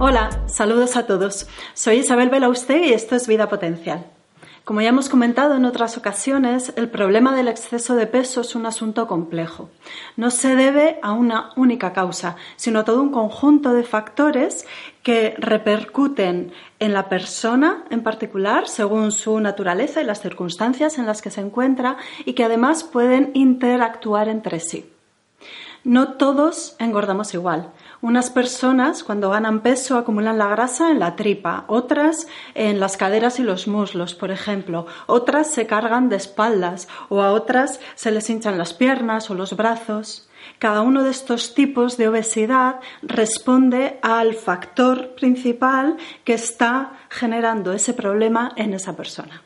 Hola, saludos a todos. Soy Isabel Belauste y esto es Vida Potencial. Como ya hemos comentado en otras ocasiones, el problema del exceso de peso es un asunto complejo. No se debe a una única causa, sino a todo un conjunto de factores que repercuten en la persona en particular según su naturaleza y las circunstancias en las que se encuentra y que además pueden interactuar entre sí. No todos engordamos igual. Unas personas cuando ganan peso acumulan la grasa en la tripa, otras en las caderas y los muslos, por ejemplo, otras se cargan de espaldas o a otras se les hinchan las piernas o los brazos. Cada uno de estos tipos de obesidad responde al factor principal que está generando ese problema en esa persona.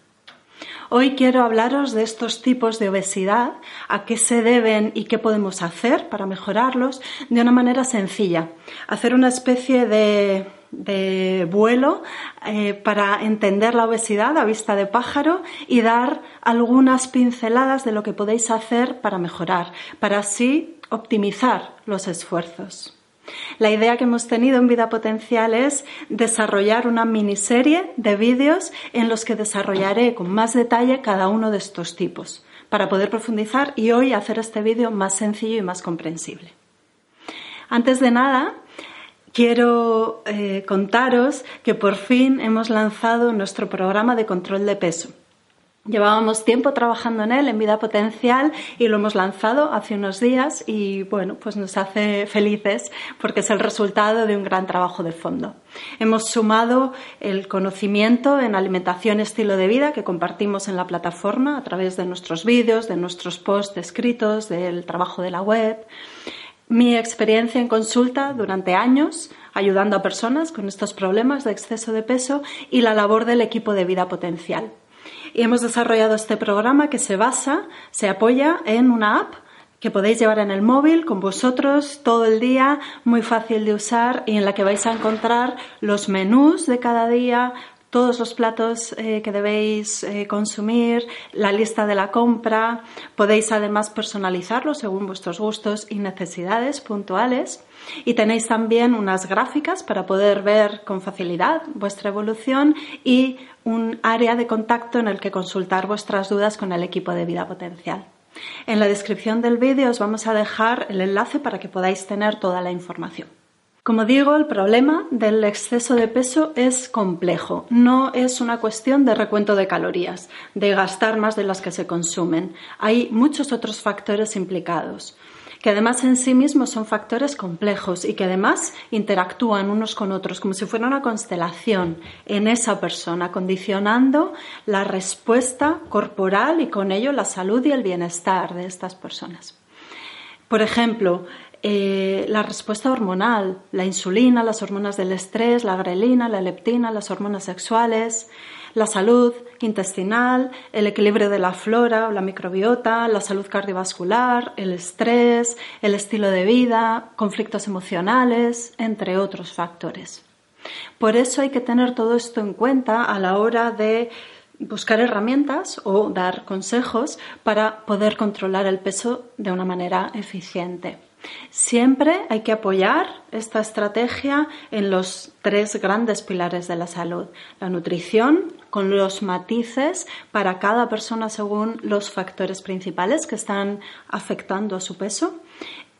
Hoy quiero hablaros de estos tipos de obesidad, a qué se deben y qué podemos hacer para mejorarlos de una manera sencilla. Hacer una especie de, vuelo eh, para entender la obesidad a vista de pájaro y dar algunas pinceladas de lo que podéis hacer para mejorar, para así optimizar los esfuerzos. La idea que hemos tenido en Vida Potencial es desarrollar una miniserie de vídeos en los que desarrollaré con más detalle cada uno de estos tipos para poder profundizar y hoy hacer este vídeo más sencillo y más comprensible. Antes de nada, quiero eh, contaros que por fin hemos lanzado nuestro programa de control de peso. Llevábamos tiempo trabajando en él, en vida potencial, y lo hemos lanzado hace unos días y bueno, pues nos hace felices porque es el resultado de un gran trabajo de fondo. Hemos sumado el conocimiento en alimentación estilo de vida que compartimos en la plataforma a través de nuestros vídeos, de nuestros posts escritos, del trabajo de la web. Mi experiencia en consulta durante años ayudando a personas con estos problemas de exceso de peso y la labor del equipo de vida potencial y hemos desarrollado este programa que se basa, se apoya en una app que podéis llevar en el móvil con vosotros todo el día, muy fácil de usar y en la que vais a encontrar los menús de cada día, todos los platos eh, que debéis eh, consumir, la lista de la compra. Podéis además personalizarlo según vuestros gustos y necesidades puntuales. Y tenéis también unas gráficas para poder ver con facilidad vuestra evolución y un área de contacto en el que consultar vuestras dudas con el equipo de vida potencial. En la descripción del vídeo os vamos a dejar el enlace para que podáis tener toda la información. Como digo, el problema del exceso de peso es complejo. No es una cuestión de recuento de calorías, de gastar más de las que se consumen. Hay muchos otros factores implicados, que además en sí mismos son factores complejos y que además interactúan unos con otros como si fuera una constelación en esa persona, condicionando la respuesta corporal y con ello la salud y el bienestar de estas personas. Por ejemplo, eh, la respuesta hormonal, la insulina, las hormonas del estrés, la grelina, la leptina, las hormonas sexuales, la salud intestinal, el equilibrio de la flora o la microbiota, la salud cardiovascular, el estrés, el estilo de vida, conflictos emocionales, entre otros factores. Por eso hay que tener todo esto en cuenta a la hora de buscar herramientas o dar consejos para poder controlar el peso de una manera eficiente. Siempre hay que apoyar esta estrategia en los tres grandes pilares de la salud. La nutrición, con los matices para cada persona según los factores principales que están afectando a su peso.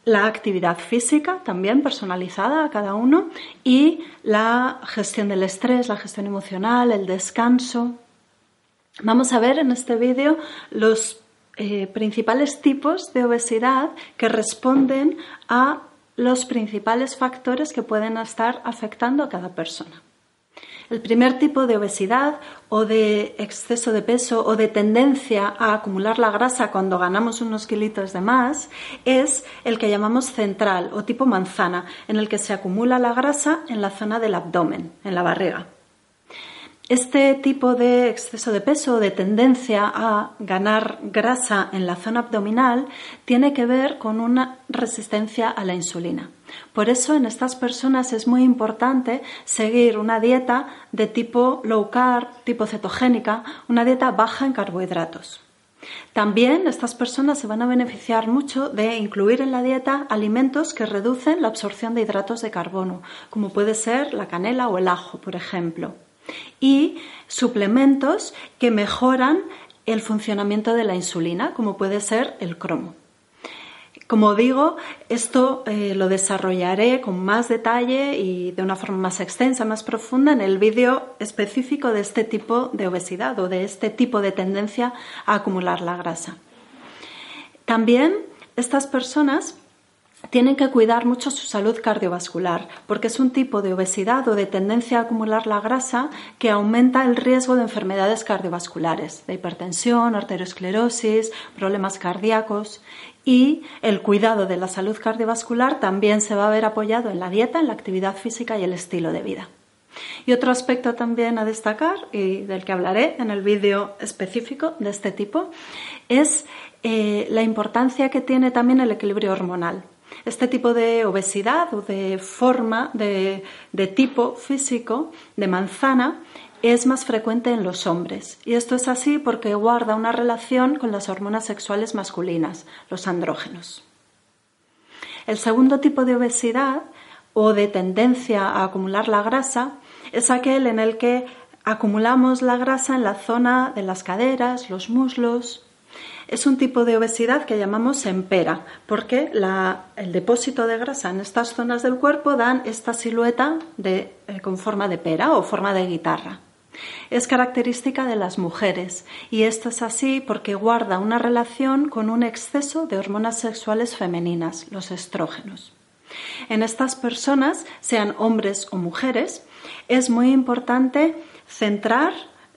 La actividad física también personalizada a cada uno y la gestión del estrés, la gestión emocional, el descanso. Vamos a ver en este vídeo los eh, principales tipos de obesidad que responden a los principales factores que pueden estar afectando a cada persona. El primer tipo de obesidad o de exceso de peso o de tendencia a acumular la grasa cuando ganamos unos kilitos de más es el que llamamos central o tipo manzana, en el que se acumula la grasa en la zona del abdomen, en la barriga. Este tipo de exceso de peso, de tendencia a ganar grasa en la zona abdominal, tiene que ver con una resistencia a la insulina. Por eso en estas personas es muy importante seguir una dieta de tipo low carb, tipo cetogénica, una dieta baja en carbohidratos. También estas personas se van a beneficiar mucho de incluir en la dieta alimentos que reducen la absorción de hidratos de carbono, como puede ser la canela o el ajo, por ejemplo, y suplementos que mejoran el funcionamiento de la insulina, como puede ser el cromo. Como digo, esto eh, lo desarrollaré con más detalle y de una forma más extensa, más profunda en el vídeo específico de este tipo de obesidad o de este tipo de tendencia a acumular la grasa. También estas personas tienen que cuidar mucho su salud cardiovascular, porque es un tipo de obesidad o de tendencia a acumular la grasa que aumenta el riesgo de enfermedades cardiovasculares, de hipertensión, arteriosclerosis, problemas cardíacos. Y el cuidado de la salud cardiovascular también se va a ver apoyado en la dieta, en la actividad física y el estilo de vida. Y otro aspecto también a destacar, y del que hablaré en el vídeo específico de este tipo, es eh, la importancia que tiene también el equilibrio hormonal. Este tipo de obesidad o de forma de, tipo físico de manzana es más frecuente en los hombres. Y esto es así porque guarda una relación con las hormonas sexuales masculinas, los andrógenos. El segundo tipo de obesidad o de tendencia a acumular la grasa es aquel en el que acumulamos la grasa en la zona de las caderas, los muslos, es un tipo de obesidad que llamamos empera, porque el depósito de grasa en estas zonas del cuerpo dan esta silueta eh, con forma de pera o forma de guitarra. Es característica de las mujeres y esto es así porque guarda una relación con un exceso de hormonas sexuales femeninas, los estrógenos. En estas personas, sean hombres o mujeres, es muy importante centrar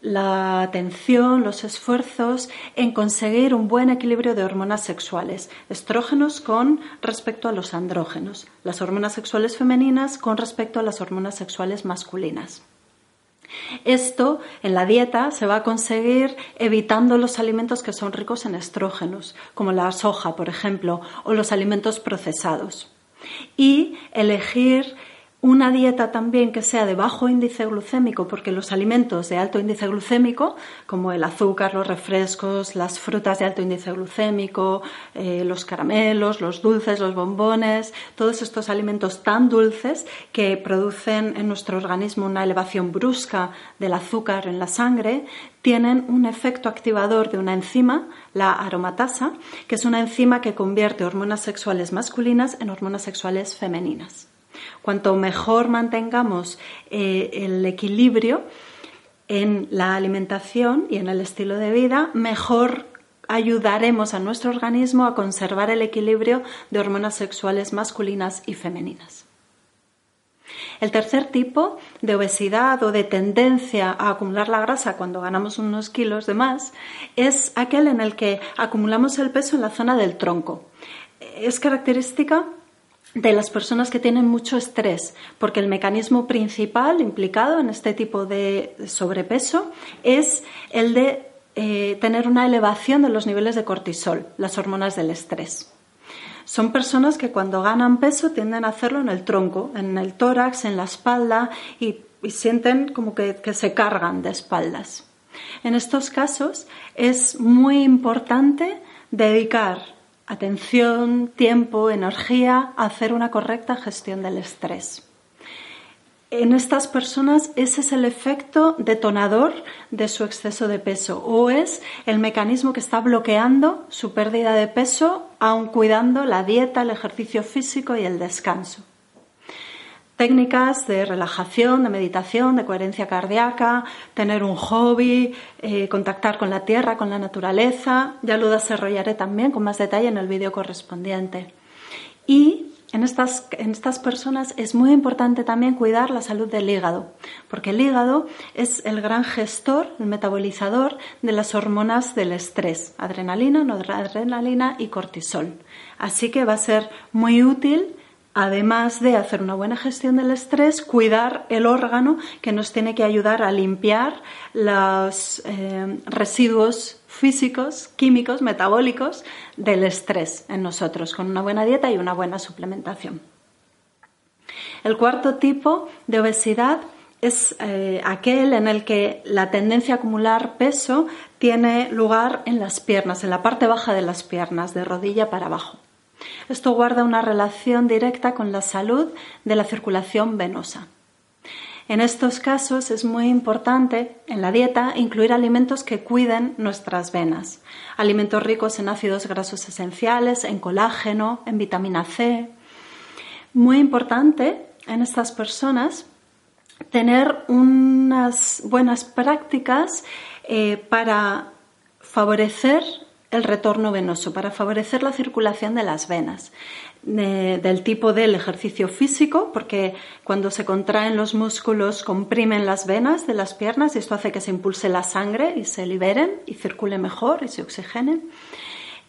la atención, los esfuerzos en conseguir un buen equilibrio de hormonas sexuales, estrógenos con respecto a los andrógenos, las hormonas sexuales femeninas con respecto a las hormonas sexuales masculinas. Esto en la dieta se va a conseguir evitando los alimentos que son ricos en estrógenos, como la soja, por ejemplo, o los alimentos procesados. Y elegir una dieta también que sea de bajo índice glucémico, porque los alimentos de alto índice glucémico, como el azúcar, los refrescos, las frutas de alto índice glucémico, eh, los caramelos, los dulces, los bombones, todos estos alimentos tan dulces que producen en nuestro organismo una elevación brusca del azúcar en la sangre, tienen un efecto activador de una enzima, la aromatasa, que es una enzima que convierte hormonas sexuales masculinas en hormonas sexuales femeninas. Cuanto mejor mantengamos eh, el equilibrio en la alimentación y en el estilo de vida, mejor ayudaremos a nuestro organismo a conservar el equilibrio de hormonas sexuales masculinas y femeninas. El tercer tipo de obesidad o de tendencia a acumular la grasa cuando ganamos unos kilos de más es aquel en el que acumulamos el peso en la zona del tronco. Es característica de las personas que tienen mucho estrés, porque el mecanismo principal implicado en este tipo de sobrepeso es el de eh, tener una elevación de los niveles de cortisol, las hormonas del estrés. Son personas que cuando ganan peso tienden a hacerlo en el tronco, en el tórax, en la espalda y, sienten como que se cargan de espaldas. En estos casos es muy importante dedicar atención, tiempo, energía hacer una correcta gestión del estrés. En estas personas ese es el efecto detonador de su exceso de peso o es el mecanismo que está bloqueando su pérdida de peso aun cuidando la dieta, el ejercicio físico y el descanso técnicas de relajación, de meditación, de coherencia cardíaca, tener un hobby, eh, contactar con la tierra, con la naturaleza. Ya lo desarrollaré también con más detalle en el vídeo correspondiente. Y en estas, en estas personas es muy importante también cuidar la salud del hígado, porque el hígado es el gran gestor, el metabolizador de las hormonas del estrés, adrenalina, noradrenalina y cortisol. Así que va a ser muy útil además de hacer una buena gestión del estrés, cuidar el órgano que nos tiene que ayudar a limpiar los eh, residuos físicos, químicos, metabólicos del estrés en nosotros, con una buena dieta y una buena suplementación. El cuarto tipo de obesidad es eh, aquel en el que la tendencia a acumular peso tiene lugar en las piernas, en la parte baja de las piernas, de rodilla para abajo. Esto guarda una relación directa con la salud de la circulación venosa. En estos casos es muy importante en la dieta incluir alimentos que cuiden nuestras venas, alimentos ricos en ácidos grasos esenciales, en colágeno, en vitamina C. Muy importante en estas personas tener unas buenas prácticas eh, para favorecer el retorno venoso, para favorecer la circulación de las venas, del tipo del ejercicio físico, porque cuando se contraen los músculos comprimen las venas de las piernas y esto hace que se impulse la sangre y se liberen y circule mejor y se oxigenen.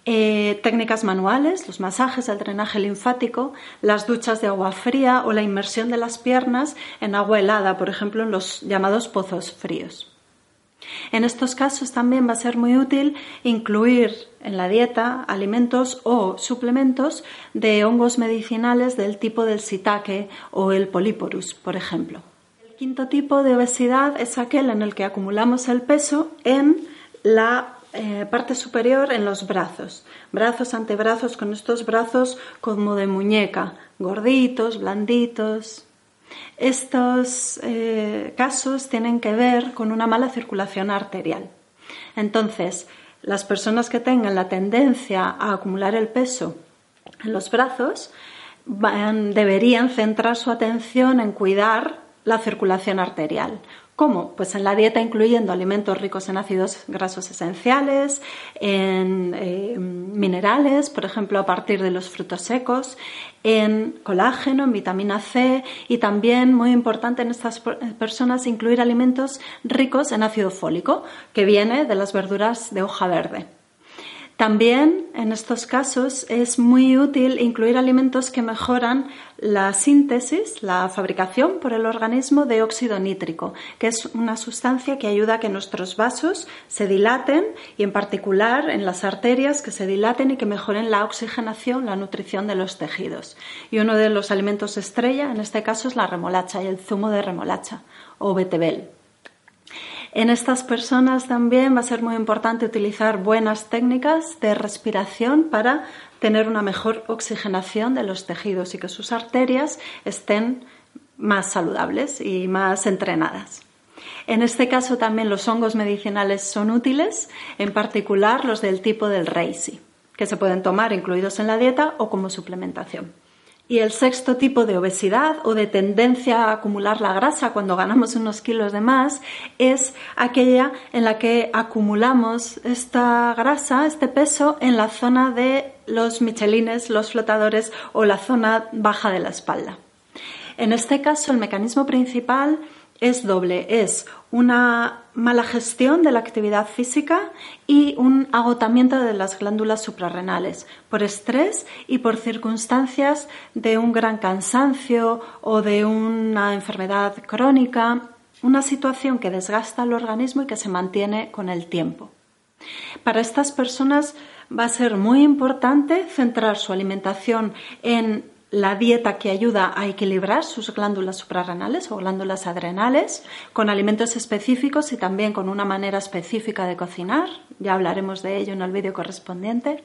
Eh, técnicas manuales, los masajes, el drenaje linfático, las duchas de agua fría o la inmersión de las piernas en agua helada, por ejemplo, en los llamados pozos fríos. En estos casos también va a ser muy útil incluir en la dieta alimentos o suplementos de hongos medicinales del tipo del sitake o el polyporus, por ejemplo. El quinto tipo de obesidad es aquel en el que acumulamos el peso en la eh, parte superior en los brazos, brazos, antebrazos, con estos brazos como de muñeca, gorditos, blanditos, estos eh, casos tienen que ver con una mala circulación arterial. Entonces, las personas que tengan la tendencia a acumular el peso en los brazos deberían centrar su atención en cuidar la circulación arterial. ¿Cómo? Pues en la dieta incluyendo alimentos ricos en ácidos grasos esenciales, en eh, minerales, por ejemplo, a partir de los frutos secos, en colágeno, en vitamina C y también, muy importante en estas personas, incluir alimentos ricos en ácido fólico, que viene de las verduras de hoja verde. También en estos casos es muy útil incluir alimentos que mejoran la síntesis, la fabricación por el organismo de óxido nítrico, que es una sustancia que ayuda a que nuestros vasos se dilaten y en particular en las arterias que se dilaten y que mejoren la oxigenación, la nutrición de los tejidos. Y uno de los alimentos estrella en este caso es la remolacha y el zumo de remolacha o betabel. En estas personas también va a ser muy importante utilizar buenas técnicas de respiración para tener una mejor oxigenación de los tejidos y que sus arterias estén más saludables y más entrenadas. En este caso también los hongos medicinales son útiles, en particular los del tipo del Reishi, que se pueden tomar incluidos en la dieta o como suplementación. Y el sexto tipo de obesidad o de tendencia a acumular la grasa cuando ganamos unos kilos de más es aquella en la que acumulamos esta grasa, este peso, en la zona de los michelines, los flotadores o la zona baja de la espalda. En este caso, el mecanismo principal es doble, es una mala gestión de la actividad física y un agotamiento de las glándulas suprarrenales por estrés y por circunstancias de un gran cansancio o de una enfermedad crónica, una situación que desgasta el organismo y que se mantiene con el tiempo. Para estas personas va a ser muy importante centrar su alimentación en la dieta que ayuda a equilibrar sus glándulas suprarrenales o glándulas adrenales con alimentos específicos y también con una manera específica de cocinar, ya hablaremos de ello en el vídeo correspondiente,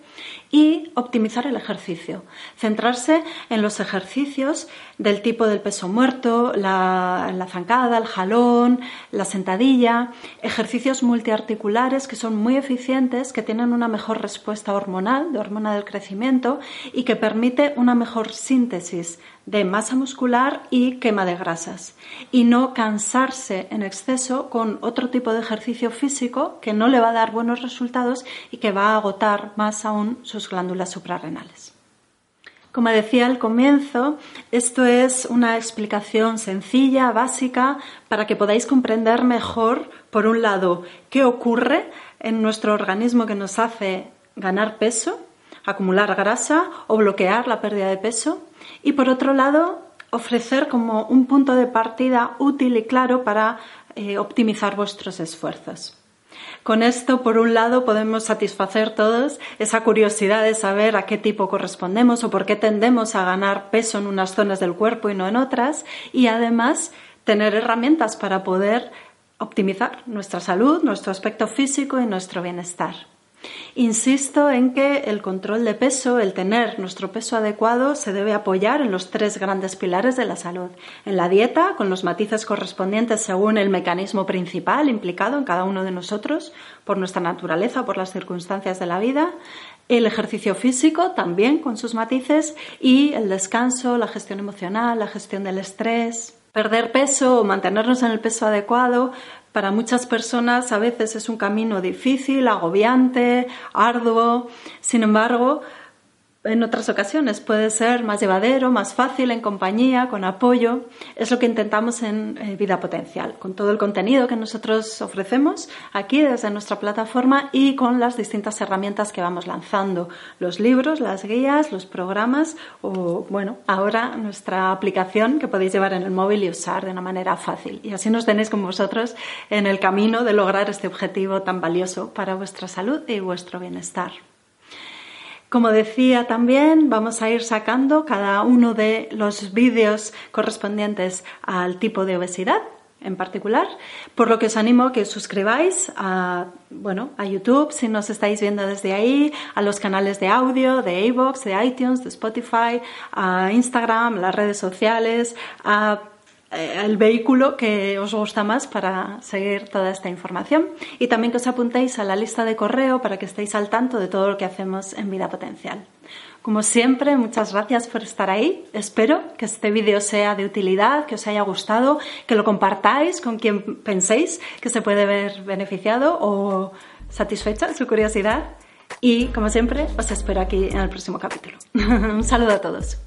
y optimizar el ejercicio, centrarse en los ejercicios del tipo del peso muerto, la, la zancada, el jalón, la sentadilla, ejercicios multiarticulares que son muy eficientes, que tienen una mejor respuesta hormonal, de hormona del crecimiento y que permite una mejor síntesis de masa muscular y quema de grasas y no cansarse en exceso con otro tipo de ejercicio físico que no le va a dar buenos resultados y que va a agotar más aún sus glándulas suprarrenales. Como decía al comienzo, esto es una explicación sencilla, básica, para que podáis comprender mejor, por un lado, qué ocurre en nuestro organismo que nos hace ganar peso acumular grasa o bloquear la pérdida de peso. Y por otro lado, ofrecer como un punto de partida útil y claro para eh, optimizar vuestros esfuerzos. Con esto, por un lado, podemos satisfacer todos esa curiosidad de saber a qué tipo correspondemos o por qué tendemos a ganar peso en unas zonas del cuerpo y no en otras, y además tener herramientas para poder optimizar nuestra salud, nuestro aspecto físico y nuestro bienestar. Insisto en que el control de peso, el tener nuestro peso adecuado, se debe apoyar en los tres grandes pilares de la salud. En la dieta, con los matices correspondientes según el mecanismo principal implicado en cada uno de nosotros, por nuestra naturaleza, por las circunstancias de la vida. El ejercicio físico, también con sus matices. Y el descanso, la gestión emocional, la gestión del estrés. Perder peso o mantenernos en el peso adecuado para muchas personas a veces es un camino difícil, agobiante, arduo. Sin embargo, en otras ocasiones puede ser más llevadero, más fácil en compañía, con apoyo. Es lo que intentamos en eh, Vida Potencial, con todo el contenido que nosotros ofrecemos aquí desde nuestra plataforma y con las distintas herramientas que vamos lanzando, los libros, las guías, los programas o, bueno, ahora nuestra aplicación que podéis llevar en el móvil y usar de una manera fácil. Y así nos tenéis con vosotros en el camino de lograr este objetivo tan valioso para vuestra salud y vuestro bienestar. Como decía también, vamos a ir sacando cada uno de los vídeos correspondientes al tipo de obesidad en particular, por lo que os animo a que os suscribáis a, bueno, a YouTube si nos estáis viendo desde ahí, a los canales de audio, de iVoox, de iTunes, de Spotify, a Instagram, las redes sociales, a el vehículo que os gusta más para seguir toda esta información y también que os apuntéis a la lista de correo para que estéis al tanto de todo lo que hacemos en Vida Potencial. Como siempre, muchas gracias por estar ahí. Espero que este vídeo sea de utilidad, que os haya gustado, que lo compartáis con quien penséis que se puede ver beneficiado o satisfecha su curiosidad. Y como siempre, os espero aquí en el próximo capítulo. Un saludo a todos.